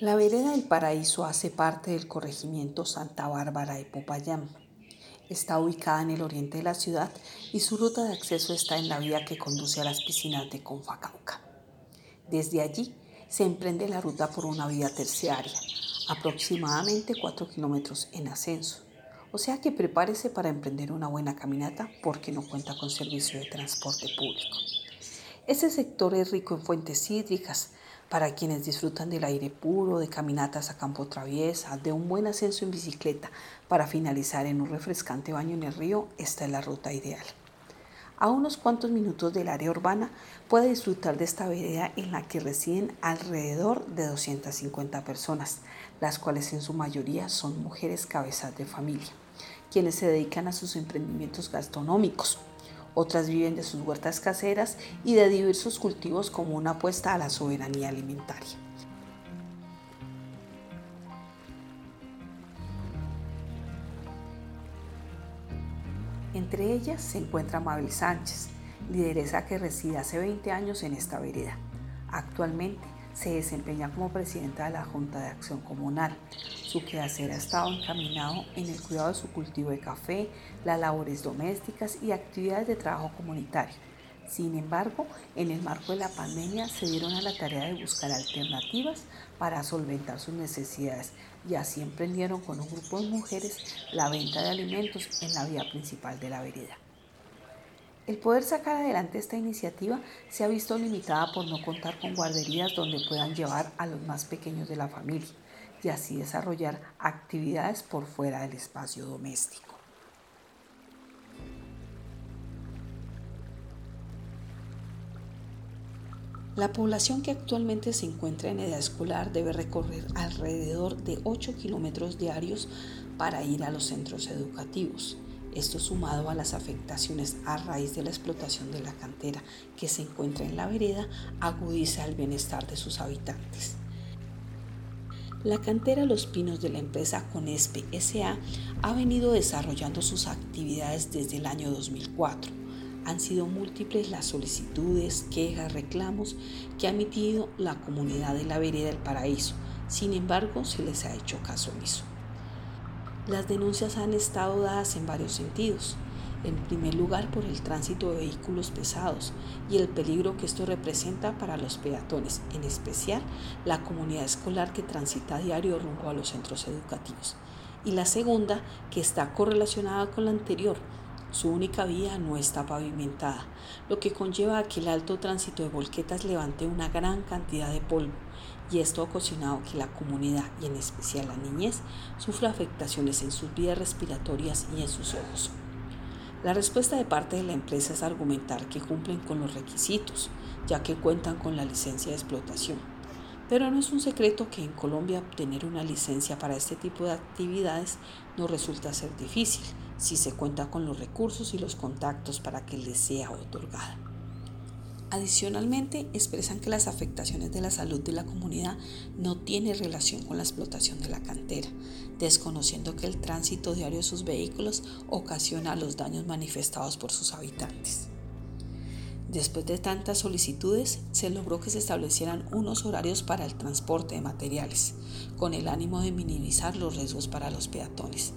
La vereda del Paraíso hace parte del corregimiento Santa Bárbara de Popayán. Está ubicada en el oriente de la ciudad y su ruta de acceso está en la vía que conduce a las piscinas de Confacauca. Desde allí se emprende la ruta por una vía terciaria, aproximadamente 4 kilómetros en ascenso. O sea que prepárese para emprender una buena caminata porque no cuenta con servicio de transporte público. Este sector es rico en fuentes hídricas, para quienes disfrutan del aire puro, de caminatas a campo traviesa, de un buen ascenso en bicicleta para finalizar en un refrescante baño en el río, esta es la ruta ideal. A unos cuantos minutos del área urbana puede disfrutar de esta vereda en la que residen alrededor de 250 personas, las cuales en su mayoría son mujeres cabezas de familia, quienes se dedican a sus emprendimientos gastronómicos otras viven de sus huertas caseras y de diversos cultivos como una apuesta a la soberanía alimentaria. Entre ellas se encuentra Mabel Sánchez, lideresa que reside hace 20 años en esta vereda. Actualmente se desempeña como presidenta de la Junta de Acción Comunal. Su quehacer ha estado encaminado en el cuidado de su cultivo de café, las labores domésticas y actividades de trabajo comunitario. Sin embargo, en el marco de la pandemia se dieron a la tarea de buscar alternativas para solventar sus necesidades y así emprendieron con un grupo de mujeres la venta de alimentos en la vía principal de la vereda. El poder sacar adelante esta iniciativa se ha visto limitada por no contar con guarderías donde puedan llevar a los más pequeños de la familia y así desarrollar actividades por fuera del espacio doméstico. La población que actualmente se encuentra en edad escolar debe recorrer alrededor de 8 kilómetros diarios para ir a los centros educativos. Esto sumado a las afectaciones a raíz de la explotación de la cantera que se encuentra en la vereda, agudiza el bienestar de sus habitantes. La cantera Los Pinos de la empresa Conespe SA ha venido desarrollando sus actividades desde el año 2004. Han sido múltiples las solicitudes, quejas, reclamos que ha emitido la comunidad de la vereda del Paraíso. Sin embargo, se les ha hecho caso omiso. Las denuncias han estado dadas en varios sentidos. En primer lugar, por el tránsito de vehículos pesados y el peligro que esto representa para los peatones, en especial la comunidad escolar que transita a diario rumbo a los centros educativos. Y la segunda, que está correlacionada con la anterior, su única vía no está pavimentada, lo que conlleva a que el alto tránsito de volquetas levante una gran cantidad de polvo y esto ha ocasionado que la comunidad y en especial la niñez sufra afectaciones en sus vías respiratorias y en sus ojos. La respuesta de parte de la empresa es argumentar que cumplen con los requisitos, ya que cuentan con la licencia de explotación. Pero no es un secreto que en Colombia obtener una licencia para este tipo de actividades no resulta ser difícil si se cuenta con los recursos y los contactos para que les sea otorgada. Adicionalmente, expresan que las afectaciones de la salud de la comunidad no tienen relación con la explotación de la cantera, desconociendo que el tránsito diario de sus vehículos ocasiona los daños manifestados por sus habitantes. Después de tantas solicitudes, se logró que se establecieran unos horarios para el transporte de materiales, con el ánimo de minimizar los riesgos para los peatones.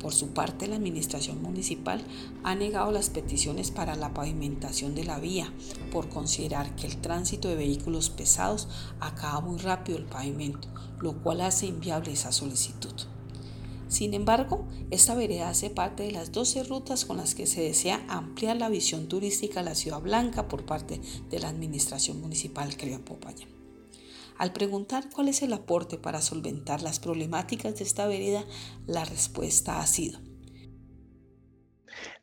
Por su parte, la Administración Municipal ha negado las peticiones para la pavimentación de la vía por considerar que el tránsito de vehículos pesados acaba muy rápido el pavimento, lo cual hace inviable esa solicitud. Sin embargo, esta vereda hace parte de las 12 rutas con las que se desea ampliar la visión turística a la Ciudad Blanca por parte de la Administración Municipal que Popayán. Al preguntar cuál es el aporte para solventar las problemáticas de esta vereda, la respuesta ha sido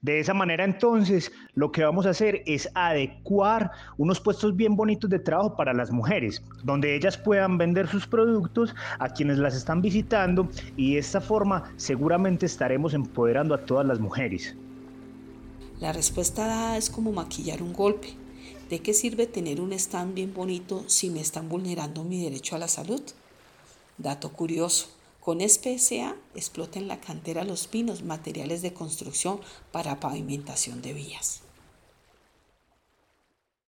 de esa manera entonces lo que vamos a hacer es adecuar unos puestos bien bonitos de trabajo para las mujeres, donde ellas puedan vender sus productos a quienes las están visitando y de esta forma seguramente estaremos empoderando a todas las mujeres. La respuesta dada es como maquillar un golpe. ¿De qué sirve tener un stand bien bonito si me están vulnerando mi derecho a la salud? Dato curioso. Con SPSA explota en la cantera Los Pinos materiales de construcción para pavimentación de vías.